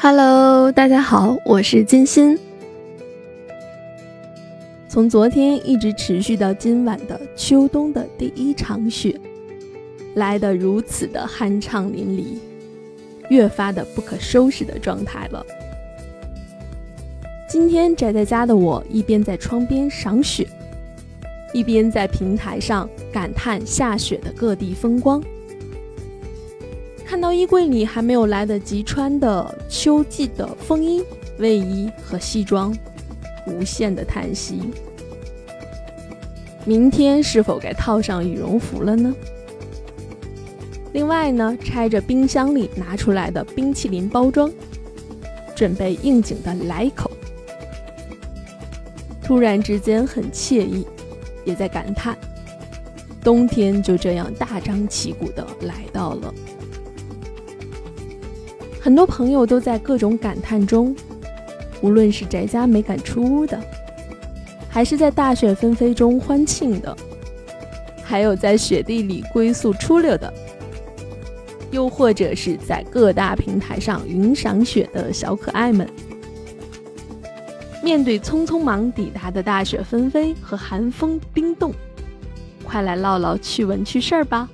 Hello，大家好，我是金鑫。从昨天一直持续到今晚的秋冬的第一场雪，来得如此的酣畅淋漓，越发的不可收拾的状态了。今天宅在家的我，一边在窗边赏雪，一边在平台上感叹下雪的各地风光。看到衣柜里还没有来得及穿的秋季的风衣、卫衣和西装，无限的叹息。明天是否该套上羽绒服了呢？另外呢，拆着冰箱里拿出来的冰淇淋包装，准备应景的来一口。突然之间很惬意，也在感叹，冬天就这样大张旗鼓的来到了。很多朋友都在各种感叹中，无论是宅家没敢出屋的，还是在大雪纷飞中欢庆的，还有在雪地里龟速出溜的，又或者是在各大平台上云赏雪的小可爱们，面对匆匆忙抵达的大雪纷飞和寒风冰冻，快来唠唠趣闻趣事儿吧。